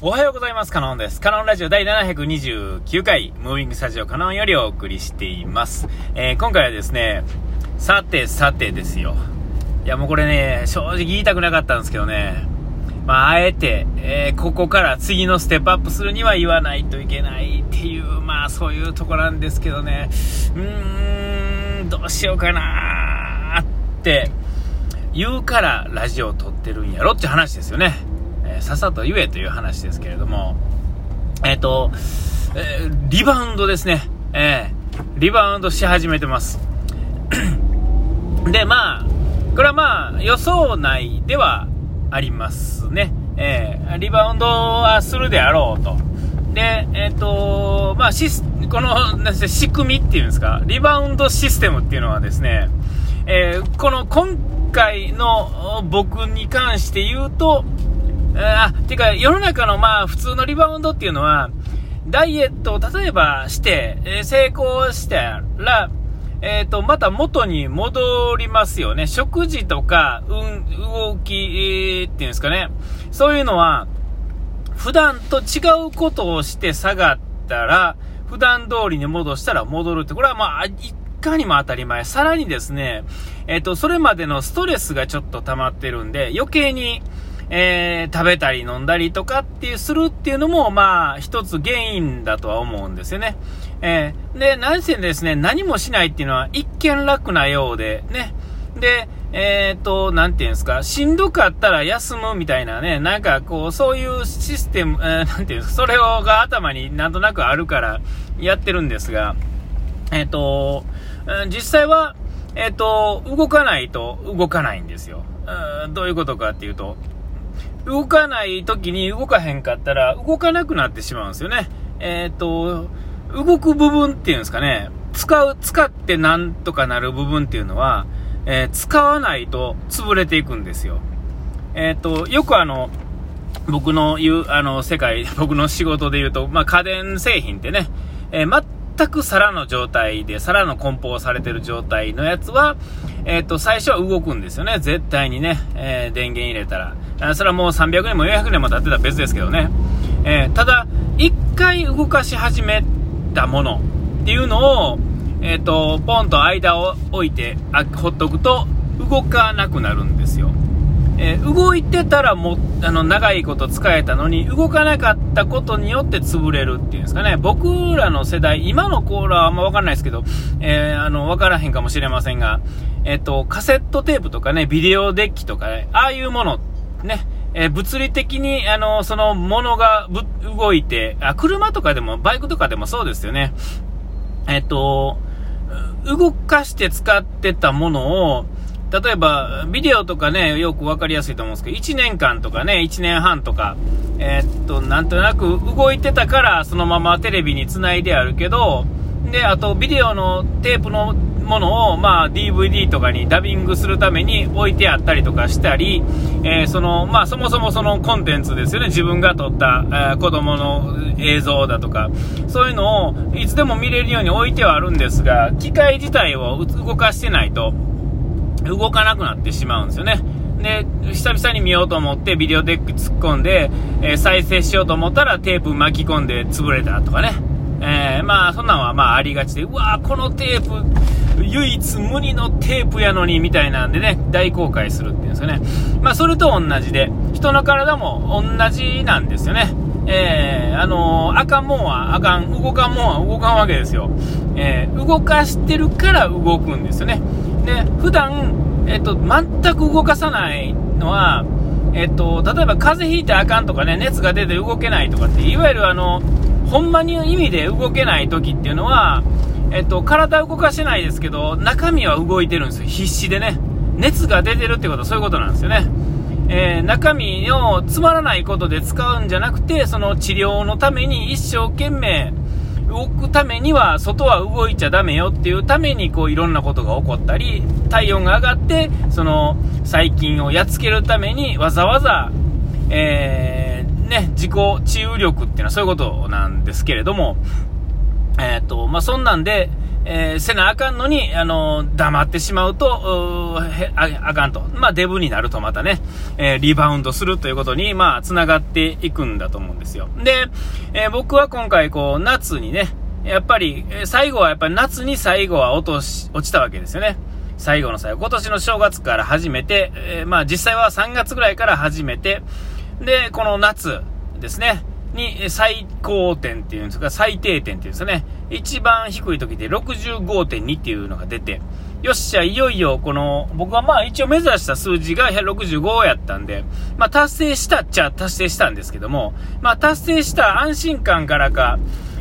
おはようございます。カノンです。カノンラジオ第729回、ムービングスタジオカノンよりお送りしています。えー、今回はですね、さてさてですよ。いやもうこれね、正直言いたくなかったんですけどね、まあ、あえて、えー、ここから次のステップアップするには言わないといけないっていう、まあそういうとこなんですけどね、うーん、どうしようかなーって言うからラジオを撮ってるんやろって話ですよね。えー、さっさと言えという話ですけれども、えっ、ー、と、えー、リバウンドですね。えー、リバウンドし始めてます。で、まあ、これはまあ、予想内ではありますね。えー、リバウンドはするであろうと。で、えっ、ー、と、まあ、シス、この、なん仕組みっていうんですか、リバウンドシステムっていうのはですね、えー、この今回の僕に関して言うと、あ、ていうか、世の中のまあ、普通のリバウンドっていうのは、ダイエットを例えばして、え、成功したら、えっ、ー、と、また元に戻りますよね。食事とか、うん、動き、えー、っていうんですかね。そういうのは、普段と違うことをして下がったら、普段通りに戻したら戻るって、これはまあ、いかにも当たり前。さらにですね、えっ、ー、と、それまでのストレスがちょっと溜まってるんで、余計に、えー、食べたり飲んだりとかっていうするっていうのも、まあ、一つ原因だとは思うんですよね。えー、で、何せですね、何もしないっていうのは一見楽なようで、ね。で、えっ、ー、と、なんていうんですか、しんどかったら休むみたいなね、なんかこう、そういうシステム、えー、なんていうんですか、それをが頭になんとなくあるからやってるんですが、えっ、ー、と、実際は、えっ、と、動かないと動かないんですよ。どういうことかっていうと、動かない時に動かへんかったら動かなくなってしまうんですよね。えっ、ー、と、動く部分っていうんですかね、使う、使ってなんとかなる部分っていうのは、えー、使わないと潰れていくんですよ。えっ、ー、と、よくあの、僕の言う、あの、世界、僕の仕事で言うと、まあ、家電製品ってね、えー、全く皿の状態で、皿の梱包されてる状態のやつは、えっ、と、最初は動くんですよね。絶対にね、え、電源入れたら。あそれはもう300年も400年も経ってたら別ですけどね。えー、ただ、一回動かし始めたものっていうのを、えっ、と、ポンと間を置いて、あほっとくと、動かなくなるんですよ。えー、動いてたらもあの長いこと使えたのに動かなかったことによって潰れるっていうんですかね僕らの世代今のコーラはあんま分かんないですけど、えー、あの分からへんかもしれませんが、えっ、とカセットテープとかねビデオデッキとか、ね、ああいうものねえー、物理的に、あの、そのものが動いてあ、車とかでも、バイクとかでもそうですよね。えっと、動かして使ってたものを、例えば、ビデオとかね、よく分かりやすいと思うんですけど、1年間とかね、1年半とか、えー、っと、なんとなく動いてたから、そのままテレビにつないであるけど、で、あと、ビデオのテープのものを、まあ、DVD とかにダビングするために置いてあったりとかしたり、えー、その、まあ、そもそもそのコンテンツですよね。自分が撮った、えー、子供の映像だとか、そういうのをいつでも見れるように置いてはあるんですが、機械自体を動かしてないと、動かなくなってしまうんですよね。で、久々に見ようと思ってビデオデック突っ込んで、えー、再生しようと思ったらテープ巻き込んで潰れたとかね。えー、まあ、そんなんはまあありがちで、うわこのテープ、唯一無二のテープやのに、みたいなんでね、大公開するっていうんですよね。まあ、それと同じで、人の体も同じなんですよね。えー、あのー、あかんもんはあかん、動かんもんは動かんわけですよ。えー、動かしてるから動くんですよね。で、普段、えっと、全く動かさないのは、えっと、例えば風邪ひいてあかんとかね、熱が出て動けないとかって、いわゆるあの、ほんまに意味で動けない時っていうのは、えっと、体動かしてないですけど、中身は動いてるんですよ。必死でね。熱が出てるってことはそういうことなんですよね。えー、中身をつまらないことで使うんじゃなくて、その治療のために一生懸命、動くためには外は動いちゃだめよっていうためにこういろんなことが起こったり体温が上がってその細菌をやっつけるためにわざわざ、えー、ね、自己治癒力っていうのはそういうことなんですけれども、えーとまあ、そんなんで、えー、せなあかんのに、あのー、黙ってしまうと、ああかんと。まあ、デブになるとまたね、えー、リバウンドするということに、まあ、繋がっていくんだと思うんですよ。で、え僕は今回、こう、夏にね、やっぱり、最後はやっぱり夏に最後は落とし、落ちたわけですよね。最後の最後。今年の正月から始めて、えまあ、実際は3月ぐらいから始めて、で、この夏ですね、に最高点っていうんですか、最低点っていうんですかね、一番低い時で65.2っていうのが出て、よっしゃ、いよいよ、この、僕はまあ一応目指した数字が165やったんで、まあ達成したっちゃ達成したんですけども、まあ達成した安心感からか、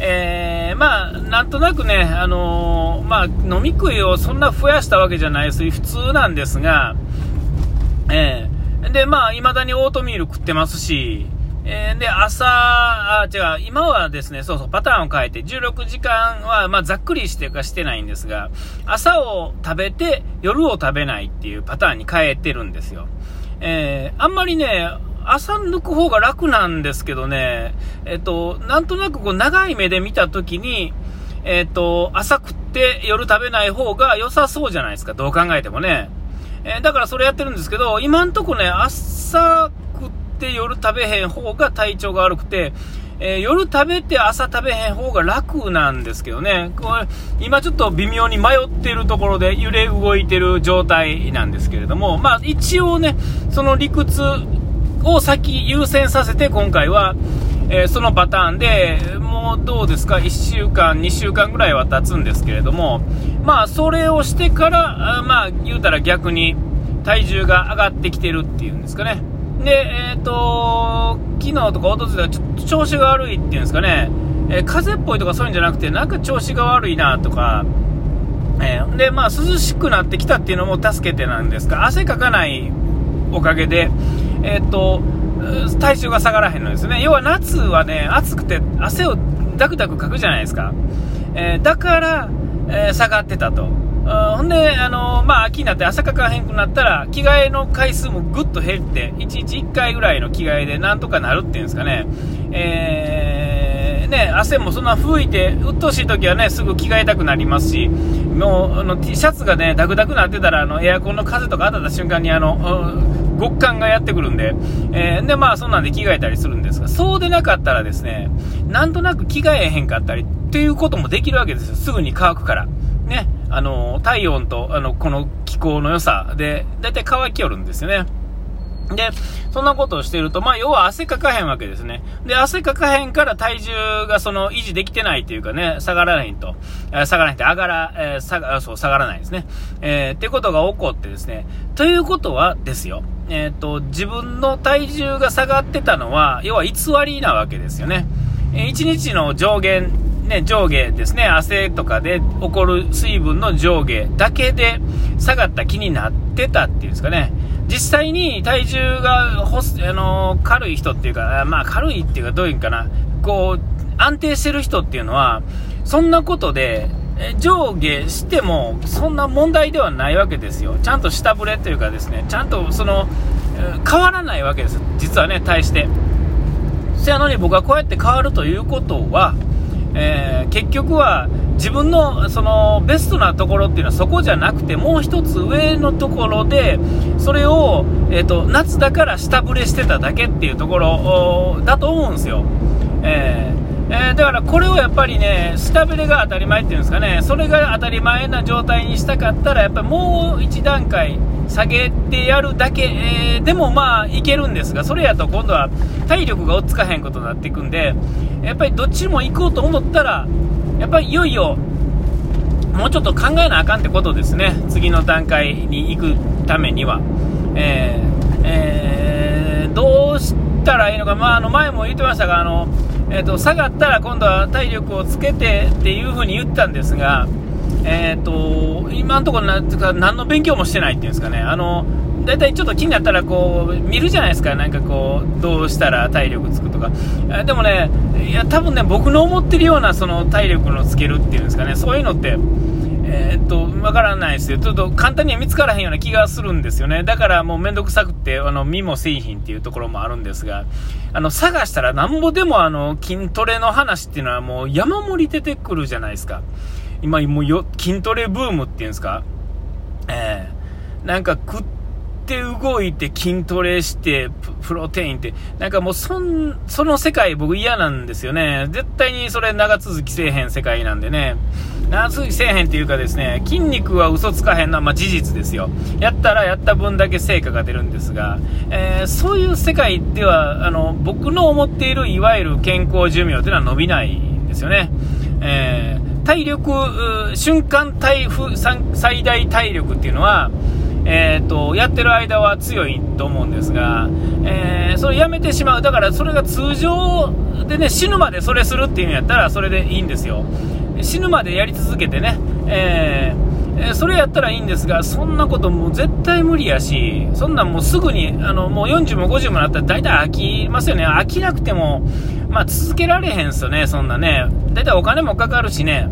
えー、まあ、なんとなくね、あのー、まあ、飲み食いをそんな増やしたわけじゃないです。普通なんですが、えー、で、まあ、未だにオートミール食ってますし、えー、で、朝、あ、違う、今はですね、そうそう、パターンを変えて、16時間は、まあ、ざっくりしてかしてないんですが、朝を食べて、夜を食べないっていうパターンに変えてるんですよ。えー、あんまりね、朝抜く方が楽なんですけどね、えっと、なんとなくこう、長い目で見たときに、えっと、朝食って夜食べない方が良さそうじゃないですか、どう考えてもね。えー、だからそれやってるんですけど、今んとこね、朝て夜食べへん方が体調が悪くて、えー、夜食べて朝食べへん方が楽なんですけどね、これ、今ちょっと微妙に迷ってるところで揺れ動いてる状態なんですけれども、まあ一応ね、その理屈を先優先させて今回は、えー、そのパターンで、もうどうですか、1週間、2週間ぐらいは経つんですけれども、まあそれをしてから、あまあ言うたら逆に体重が上がってきてるっていうんですかね。で、えっ、ー、と、昨日とかおとといちょっと調子が悪いっていうんですかね、えー、風邪っぽいとかそういうんじゃなくて、なんか調子が悪いなとか、えー、で、まあ、涼しくなってきたっていうのも助けてなんですが、汗かかないおかげで、えっ、と、体重が下がらへんのですね。要は夏はね、暑くて汗をダクダクかくじゃないですか。えだから、え下がってたと。ほんで、あのー、まあ、秋になって汗かかへんくなったら、着替えの回数もぐっと減って、1日1回ぐらいの着替えでなんとかなるっていうんですかね。えー、ね、汗もそんな吹いて、鬱陶しい時はね、すぐ着替えたくなりますし、もう、あの、T シャツがね、ダクダクなってたら、あの、エアコンの風とか当たった瞬間に、あの、極寒がやってくるんで、えー、で、まあ、そんなんで着替えたりするんですが、そうでなかったらですね、なんとなく着替えへんかったりっていうこともできるわけですよ。すぐに乾くから。ね。あの、体温と、あの、この気候の良さで、だいたい乾きよるんですよね。で、そんなことをしてると、まあ、要は汗かかへんわけですね。で、汗かかへんから体重がその維持できてないっていうかね、下がらないと、え下がらないって上がら、えー、下が、そう、下がらないですね。えー、ってことが起こってですね、ということはですよ、えっ、ー、と、自分の体重が下がってたのは、要は偽りなわけですよね。え、1日の上限ね、上下ですね、汗とかで起こる水分の上下だけで下がった気になってたっていうんですかね。実際に体重がほす、あの、軽い人っていうか、まあ軽いっていうかどういうんかな、こう、安定してる人っていうのは、そんなことで、上下してもそんな問題ではないわけですよ。ちゃんと下振れというかですね、ちゃんとその、変わらないわけです。実はね、対して。せやのに僕はこうやって変わるということは、えー、結局は自分のそのベストなところっていうのはそこじゃなくてもう一つ上のところでそれを、えーと、夏だから下振れしてただけっていうところだと思うんですよ。えーえー、だからこれをやっぱりね、下振れが当たり前っていうんですかね、それが当たり前な状態にしたかったら、やっぱりもう一段階下げてやるだけ、えー、でもまあいけるんですが、それやと今度は体力が追っつかへんことになっていくんで、やっぱりどっちも行こうと思ったら、やっぱりいよいよ、もうちょっと考えなあかんってことですね、次の段階に行くためには。えーえー、どうしたらいいのか、まあ、あの前も言ってましたが、あのえーと、下がったら今度は体力をつけてっていう風に言ったんですが、えーと、今のところな何の勉強もしてないっていうんですかね、あの大体ちょっと気になったらこう見るじゃないですか、なんかこうどうしたら体力つくとか、でもね、いや多分ね僕の思ってるようなその体力のつけるっていうんですかね、そういうのって。えー、っと、わからないですよ。ちょっと簡単には見つからへんような気がするんですよね。だからもうめんどくさくて、あの、見も製品っていうところもあるんですが、あの、探したらなんぼでもあの、筋トレの話っていうのはもう山盛り出てくるじゃないですか。今もうよ筋トレブームっていうんですか？えー、なんか食って動いて筋トレしてプロテインって、なんかもうそん、その世界僕嫌なんですよね。絶対にそれ長続きせえへん世界なんでね。長続きせえへんっていうかですね、筋肉は嘘つかへんのはまあ事実ですよ。やったらやった分だけ成果が出るんですが、えー、そういう世界では、あの、僕の思っているいわゆる健康寿命というのは伸びないんですよね。えー、体力、瞬間体最大体力っていうのは、えーと、やってる間は強いと思うんですが、えー、それやめてしまう、だからそれが通常でね死ぬまでそれするっていうんやったらそれでいいんですよ、死ぬまでやり続けてね、えー、えそれやったらいいんですが、そんなこともう絶対無理やし、そんなんもうすぐに、あのもう40も50もなったら大体飽きますよね、飽きなくても、まあ、続けられへんすよね、そんなね、大体お金もかかるしね、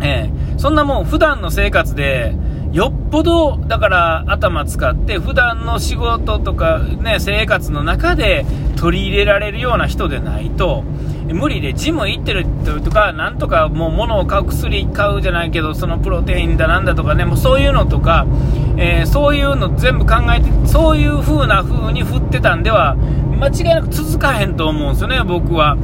えー、そんなもう普段の生活で、よっぽど、だから頭使って、普段の仕事とかね、生活の中で取り入れられるような人でないと、無理で、ジム行ってるとか、なんとかもう物を買う薬買うじゃないけど、そのプロテインだなんだとかね、もうそういうのとか、えー、そういうの全部考えて、そういう風な風に振ってたんでは、間違いなく続かへんと思うんですよね、僕は。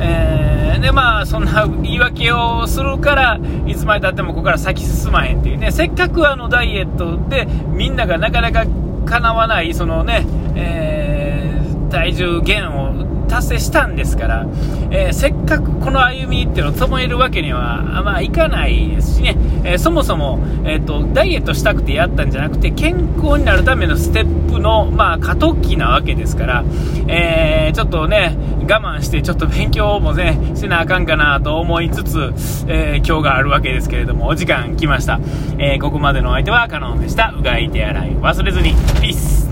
えー、でまあそんな言い訳をするからいつまでたってもここから先進まへんっていうねせっかくあのダイエットでみんながなかなかかなわないそのね、えー、体重減を達成したんですから、えー、せっかくこの歩みっていうのを止めるわけには、まあ、いかないですしね、えー、そもそも、えーと、ダイエットしたくてやったんじゃなくて、健康になるためのステップの、まあ、過渡期なわけですから、えー、ちょっとね、我慢して、ちょっと勉強もね、しなあかんかなと思いつつ、え今日があるわけですけれども、お時間来ました。えここまでのお相手はカノンでした。うがい手洗い忘れずに。ピース